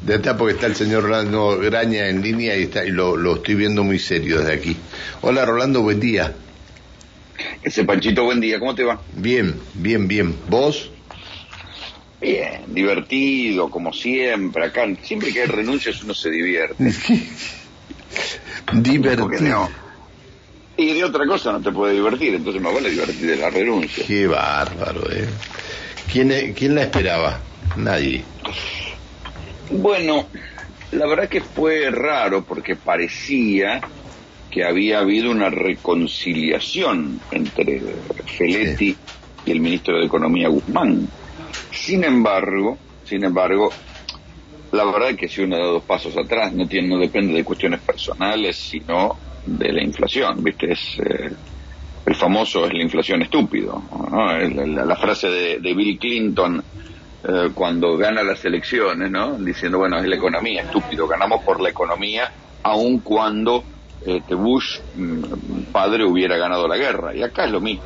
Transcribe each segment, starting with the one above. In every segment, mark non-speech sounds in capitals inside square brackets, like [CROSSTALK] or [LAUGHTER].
De acá porque está el señor Rolando Graña en línea y, está, y lo, lo estoy viendo muy serio desde aquí. Hola Rolando, buen día. Ese Panchito, buen día, ¿cómo te va? Bien, bien, bien. ¿Vos? Bien, divertido, como siempre, acá. Siempre que hay renuncias uno se divierte. [LAUGHS] Divertido. Y de otra cosa no te puede divertir, entonces me vale divertir de la renuncia. Qué bárbaro, ¿eh? ¿Quién, ¿Quién la esperaba? Nadie. Bueno, la verdad que fue raro porque parecía que había habido una reconciliación entre Feletti y el ministro de Economía Guzmán. Sin embargo, sin embargo, la verdad es que si uno da dos pasos atrás no tiene, no depende de cuestiones personales, sino de la inflación, ¿viste? Es eh, el famoso es la inflación estúpido, ¿no? la, la, frase de, de Bill Clinton eh, cuando gana las elecciones, ¿no? Diciendo, bueno, es la economía, estúpido, ganamos por la economía, aun cuando este, Bush mm, padre hubiera ganado la guerra. Y acá es lo mismo.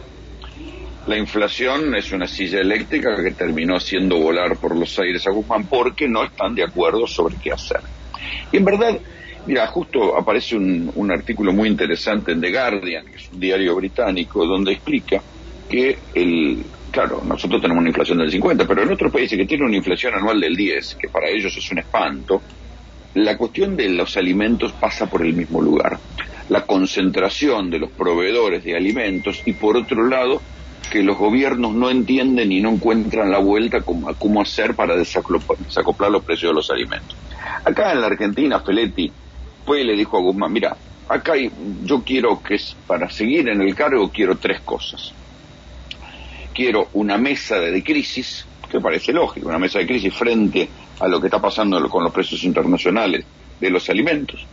La inflación es una silla eléctrica que terminó haciendo volar por los aires a Guzmán porque no están de acuerdo sobre qué hacer. Y en verdad, mira, justo aparece un, un artículo muy interesante en The Guardian, que es un diario británico, donde explica que el, claro, nosotros tenemos una inflación del 50, pero en otros países que tienen una inflación anual del 10, que para ellos es un espanto, la cuestión de los alimentos pasa por el mismo lugar. La concentración de los proveedores de alimentos y por otro lado que los gobiernos no entienden y no encuentran la vuelta a cómo hacer para desacoplar los precios de los alimentos. Acá en la Argentina, Feletti fue y le dijo a Guzmán, mira, acá yo quiero que para seguir en el cargo quiero tres cosas. Quiero una mesa de crisis, que parece lógico, una mesa de crisis frente a lo que está pasando con los precios internacionales de los alimentos.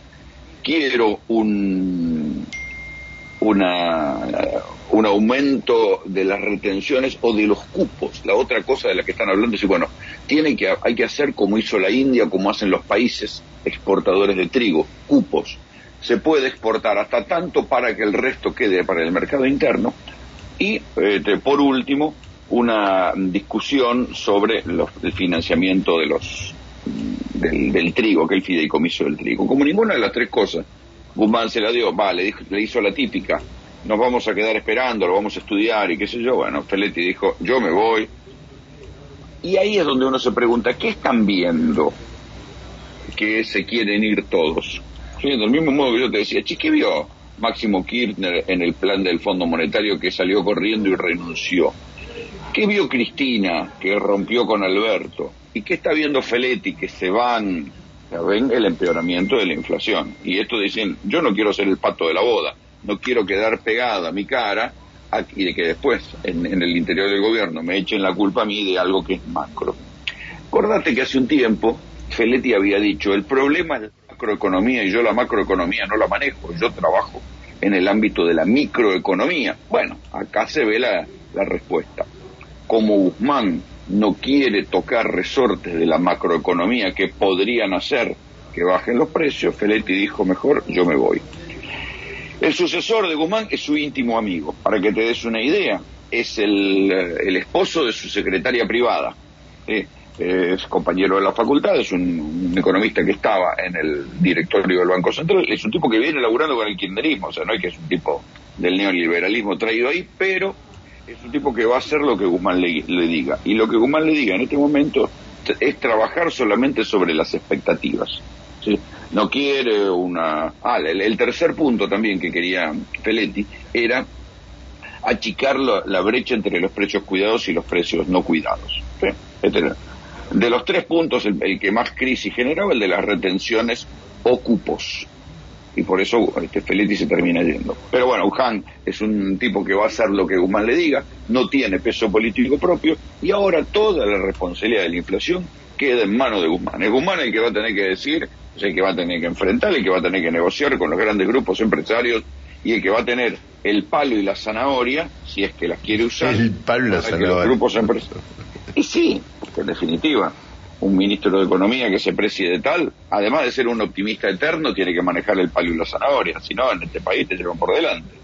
Quiero un, una, un aumento de las retenciones o de los cupos. La otra cosa de la que están hablando es, bueno, tiene que, hay que hacer como hizo la India, como hacen los países exportadores de trigo, cupos. Se puede exportar hasta tanto para que el resto quede para el mercado interno. Y, este, por último, una discusión sobre los, el financiamiento de los del, del, trigo, que el fideicomiso del trigo. Como ninguna de las tres cosas, Guzmán se la dio, va, le, dijo, le hizo la típica, nos vamos a quedar esperando, lo vamos a estudiar y qué sé yo. Bueno, Feletti dijo, yo me voy. Y ahí es donde uno se pregunta, ¿qué están viendo que se quieren ir todos? ¿Sí? Del mismo modo que yo te decía, ¿qué vio Máximo Kirchner en el plan del Fondo Monetario que salió corriendo y renunció? ¿Qué vio Cristina que rompió con Alberto? ¿Y qué está viendo Feletti que se van? Ven el empeoramiento de la inflación. Y esto dicen, yo no quiero ser el pato de la boda, no quiero quedar pegada a mi cara y de que después en, en, el interior del gobierno me echen la culpa a mí de algo que es macro. Acordate que hace un tiempo Feletti había dicho, el problema es macroeconomía y yo la macroeconomía no la manejo, yo trabajo en el ámbito de la microeconomía. Bueno, acá se ve la, la respuesta como Guzmán no quiere tocar resortes de la macroeconomía que podrían hacer que bajen los precios, Feletti dijo mejor yo me voy. El sucesor de Guzmán es su íntimo amigo, para que te des una idea, es el, el esposo de su secretaria privada, ¿sí? Es compañero de la facultad, es un, economista que estaba en el directorio del Banco Central, es un tipo que viene laburando con el kirchnerismo, o sea, no es que es un tipo del neoliberalismo traído ahí, pero es un tipo que va a hacer lo que Guzmán le, diga. Y lo que Guzmán le diga en este momento es trabajar solamente sobre las expectativas. ¿sí? No quiere una... Ah, el, tercer punto también que quería Feletti era achicar la, la, brecha entre los precios cuidados y los precios no cuidados. ¿sí? Este, de los tres puntos, el, el que más crisis generaba, el de las retenciones o cupos y por eso este, Feletti se termina yendo. Pero bueno, Uján es un tipo que va a hacer lo que Guzmán le diga, no tiene peso político propio y ahora toda la responsabilidad de la inflación queda en manos de Guzmán. Es Guzmán el que va a tener que decir, es el que va a tener que enfrentar, el que va a tener que negociar con los grandes grupos empresarios y el que va a tener el palo y la zanahoria, si es que las quiere usar, el palo y la zanahoria. los grupos empresarios. Y sí, en definitiva, un ministro de Economía que se preside tal, además de ser un optimista eterno, tiene que manejar el palo y la zanahoria, si no, en este país te llevan por delante.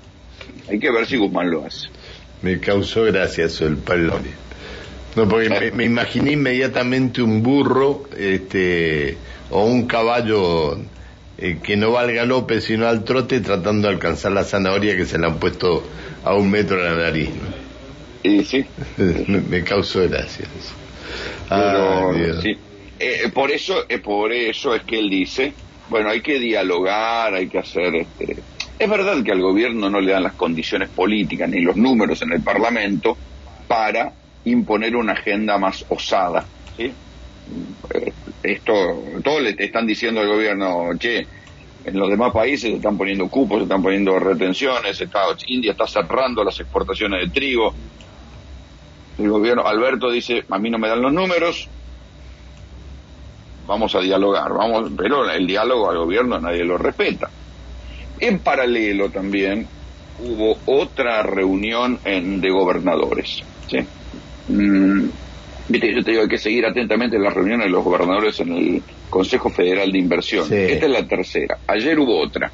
Hay que ver si Guzmán lo hace. Me causó gracia eso, el palo. No, porque me, imaginé inmediatamente un burro este, o un caballo eh, que no valga López sino al trote tratando de alcanzar la zanahoria que se le han puesto a un metro de la nariz. Y sí. [LAUGHS] me, causó gracia. Sí. Eh, por eso, eh, por eso es que él dice, bueno, hay que dialogar, hay que hacer este, es verdad que al gobierno no le dan las condiciones políticas ni los números en el Parlamento para imponer una agenda más osada. ¿sí? Eh, esto, todos le están diciendo al gobierno, che, en los demás países se están poniendo cupos, se están poniendo retenciones, India está cerrando las exportaciones de trigo. El gobierno, Alberto dice, a mí no me dan los números, vamos a dialogar, vamos, pero el diálogo al gobierno nadie lo respeta. En paralelo también hubo otra reunión en, de gobernadores. ¿sí? Mm, viste, yo te digo, hay que seguir atentamente las reuniones de los gobernadores en el Consejo Federal de Inversión. Esta es la tercera. Ayer hubo otra.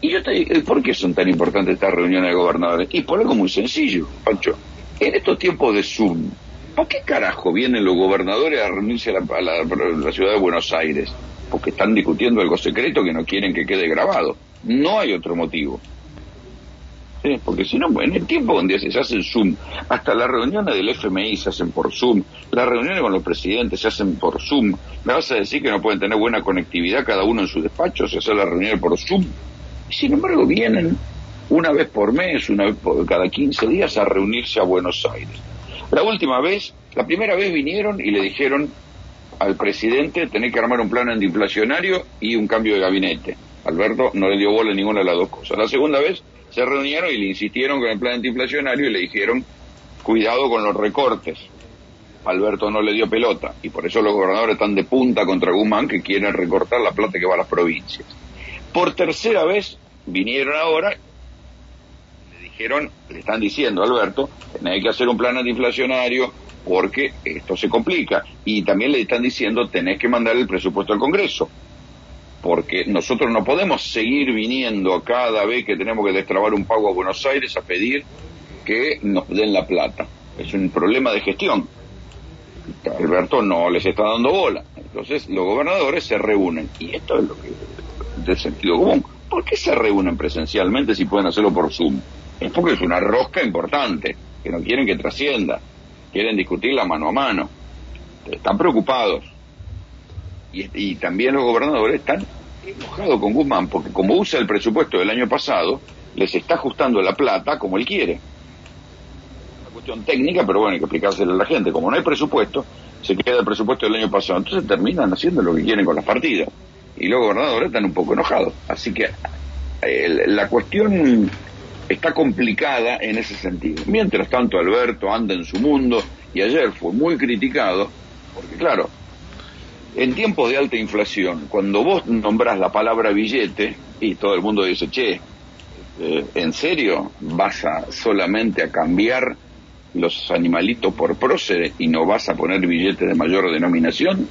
Y yo te digo, ¿por qué son tan importantes estas reuniones de gobernadores? Y por algo muy sencillo, Pancho. En estos tiempos de Zoom, ¿para qué carajo vienen los gobernadores a reunirse a la ciudad de Buenos Aires? Porque están discutiendo algo secreto que no quieren que quede grabado. No hay otro motivo. Porque si no, en el tiempo donde se hace Zoom, hasta las reuniones del FMI se hacen por Zoom, las reuniones con los presidentes se hacen por Zoom, ¿me vas a decir que no pueden tener buena conectividad cada uno en su despacho, se hace la reunión por Zoom? Y sin embargo vienen una vez por mes, una vez por cada 15 días a reunirse a Buenos Aires. La última vez, la primera vez vinieron y le dijeron al presidente tener que armar un plan antiinflacionario y un cambio de gabinete. Alberto no le dio bola a ninguna de las dos cosas. La segunda vez se reunieron y le insistieron con el plan antiinflacionario y le dijeron, cuidado con los recortes. Alberto no le dio pelota y por eso los gobernadores están de punta contra Guzmán que quieren recortar la plata que va a las provincias. Por tercera vez vinieron ahora, dijeron, le están diciendo a Alberto, hay que hacer un plan antiinflacionario porque esto se complica y también le están diciendo tenés que mandar el presupuesto al Congreso porque nosotros no podemos seguir viniendo cada vez que tenemos que destrabar un pago a Buenos Aires a pedir que nos den la plata. Es un problema de gestión. Alberto no les está dando bola. Entonces los gobernadores se reúnen. Y esto es lo que de sentido común. ¿Por qué se reúnen presencialmente si pueden hacerlo por Zoom? Es porque es una rosca importante, que no quieren que trascienda. Quieren discutirla mano a mano. Están preocupados y, también los gobernadores están enojados con Guzmán porque como usa el presupuesto del año pasado, les está ajustando la plata como él quiere. Una cuestión técnica, pero bueno, hay que explicárselo a la gente. Como no hay presupuesto, se queda el presupuesto del año pasado. Entonces terminan haciendo lo que quieren con las partidas. Y los gobernadores están un poco enojados. Así que la cuestión está complicada en ese sentido. Mientras tanto, Alberto anda en su mundo y ayer fue muy criticado, porque claro, en tiempos de alta inflación, cuando vos nombrás la palabra billete y todo el mundo dice, che, eh, ¿en serio vas a solamente a cambiar los animalitos por próceres y no vas a poner billetes de mayor denominación?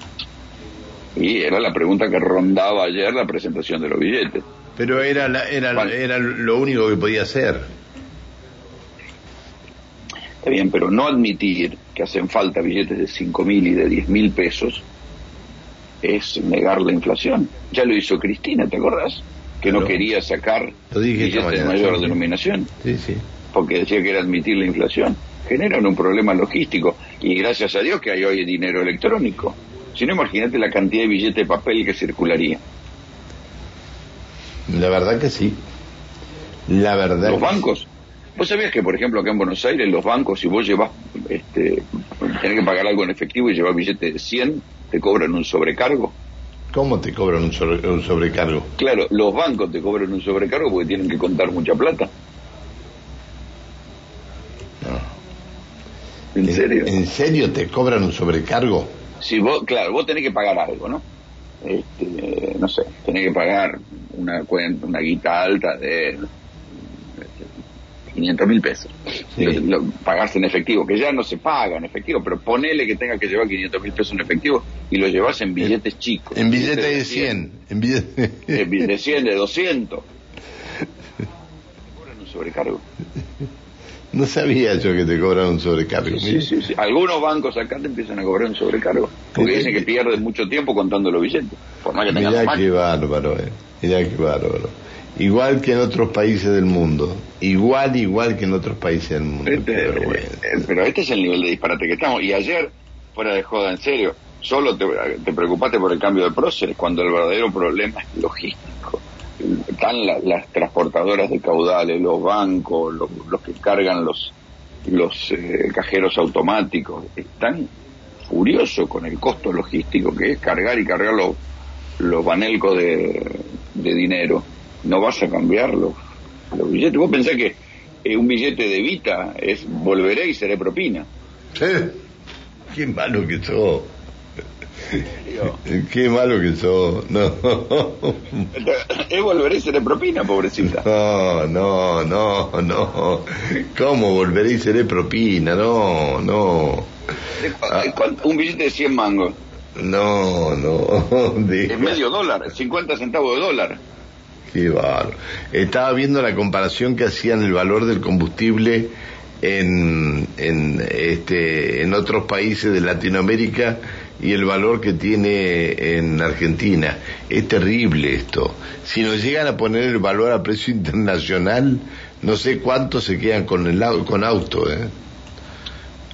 Y era la pregunta que rondaba ayer la presentación de los billetes. Pero era, era, era lo único que podía hacer. Está bien, pero no admitir que hacen falta billetes de cinco mil y de diez mil pesos es negar la inflación. Ya lo hizo Cristina, ¿te acordás? Que no quería sacar billetes de mayor denominación. Sí, sí. Porque decía que era admitir la inflación. Generan un problema logístico. Y gracias a Dios que hay hoy dinero electrónico. Si no, imagínate la cantidad de billetes de papel que circularía. La verdad que sí. La verdad. Los bancos. ¿Vos sabías que, por ejemplo, acá en Buenos Aires, los bancos, si vos llevas, este, tenés que pagar algo en efectivo y llevas billetes de 100, te cobran un sobrecargo. ¿Cómo te cobran un, sobrecargo? Claro, los bancos te cobran un sobrecargo porque tienen que contar mucha plata. ¿En, serio? ¿En serio te cobran un sobrecargo? Si vos, claro, vos tenés que pagar algo, ¿no? Este, no sé, tenés que pagar una cuenta, una guita alta de 500 mil pesos. Lo, pagarse en efectivo, que ya no se paga en efectivo, pero ponele que tenga que llevar 500 mil pesos en efectivo y lo llevas en billetes chicos. En billetes de 100. En billetes de 100, de 200. [LAUGHS] sobrecargo. [LAUGHS] No sabía yo que te cobraron un sobrecargo. Sí, sí, sí. Algunos bancos acá te empiezan a cobrar un sobrecargo. Porque dicen que pierden mucho tiempo contando los billetes. Por más que Mirá qué bárbaro, eh. Mirá qué bárbaro. Igual que en otros países del mundo. Igual, igual que en otros países del mundo. Este, eh, pero este es el nivel de disparate que estamos. Y ayer, fuera de joda, en serio, solo te, te preocupaste por el cambio de próceres cuando el verdadero problema es logístico están las transportadoras de caudales, los bancos, los, que cargan los, los eh, cajeros automáticos, están furiosos con el costo logístico que es cargar y cargar los, los banelcos de, dinero. No vas a cambiar los, billetes. Vos pensás que eh, un billete de Vita es volveré y seré propina. Sí. Qué malo que sos. [LAUGHS] Qué malo que sos, no. [LAUGHS] Es volveré y seré propina, pobrecita. No, no, no, no. ¿Cómo volveré y seré propina? No, no. Un billete de 100 mangos. No, no. [LAUGHS] Es medio dólar, 50 centavos de dólar. Qué bárbaro. Estaba viendo la comparación que hacían el valor del combustible en, en, este, en otros países de Latinoamérica y el valor que tiene en Argentina. Es terrible esto. Si nos llegan a poner el valor a precio internacional, no sé cuánto se quedan con el con auto, ¿eh?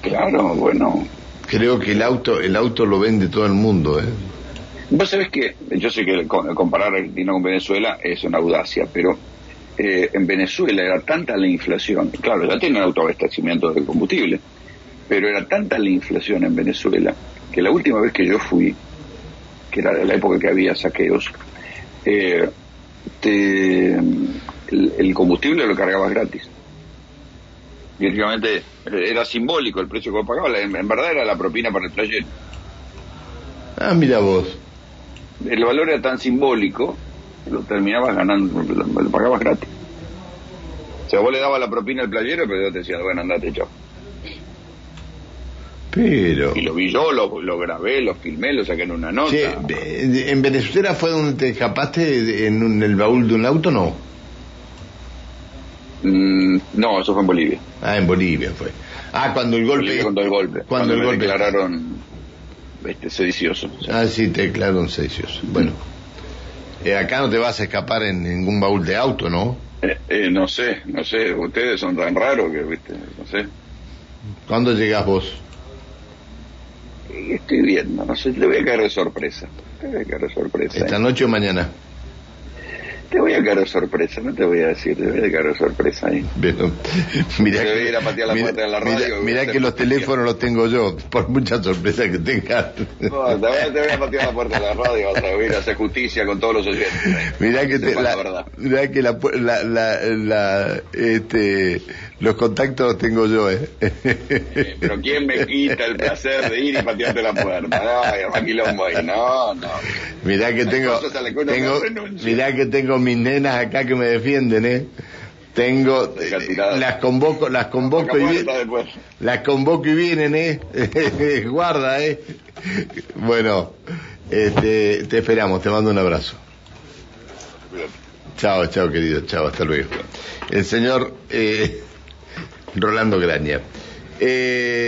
Claro, bueno. Creo que el auto el auto lo vende todo el mundo, ¿eh? Vos sabés que yo sé que comparar Argentina con Venezuela es una audacia, pero eh, en Venezuela era tanta la inflación, claro, ya tienen autoabastecimiento de combustible, pero era tanta la inflación en Venezuela que la última vez que yo fui, que era la época que había saqueos, eh, el, combustible lo cargabas gratis. Y era simbólico el precio que vos pagabas, en, verdad era la propina para el playero. Ah, mira vos. El valor era tan simbólico, lo terminabas ganando, lo, pagabas gratis. O sea, vos le dabas la propina al playero, pero yo te decía, bueno, andate, chao. Pero... Y lo vi yo, lo, grabé, lo filmé, lo saqué en una nota. ¿En Venezuela fue donde te escapaste en, el baúl de un auto, no? Mm, no, eso fue en Bolivia. Ah, en Bolivia fue. Ah, cuando el golpe... Cuando el golpe. Cuando, el golpe... declararon este, sedicioso. Ah, sí, te declararon sedicioso. Bueno. Eh, acá no te vas a escapar en ningún baúl de auto, ¿no? Eh, eh, no sé, no sé. Ustedes son tan raros que, viste, no sé. ¿Cuándo llegas vos? Estoy viendo, no sé, le voy a caer de sorpresa. Te voy a caer de sorpresa. ¿Esta noche o mañana? Te voy a caer sorpresa, no te voy a decir, te voy a caer sorpresa ahí. Pero, [LAUGHS] mira que, ir a patear la puerta de la radio. Mira, que los teléfonos los tengo yo, por mucha sorpresa que tengas. No, te voy, a patear la puerta de la radio, vas a ir a hacer justicia con todos los oyentes. Mira que, te, la, mirá que la, la, la, este, los contactos los tengo yo, ¿eh? ¿eh? Pero ¿quién me quita el placer de ir y patearte la puerta? [LAUGHS] No, no, no. Mirá que tengo, tengo mirá que tengo mis nenas acá que me defienden, ¿eh? Tengo, las convoco, las convoco y vienen, las convoco y vienen, ¿eh? [LAUGHS] Guarda, ¿eh? Bueno, este, te esperamos, te mando un abrazo. Chao, chao querido, chao, hasta luego. El señor eh, Rolando Graña. Eh,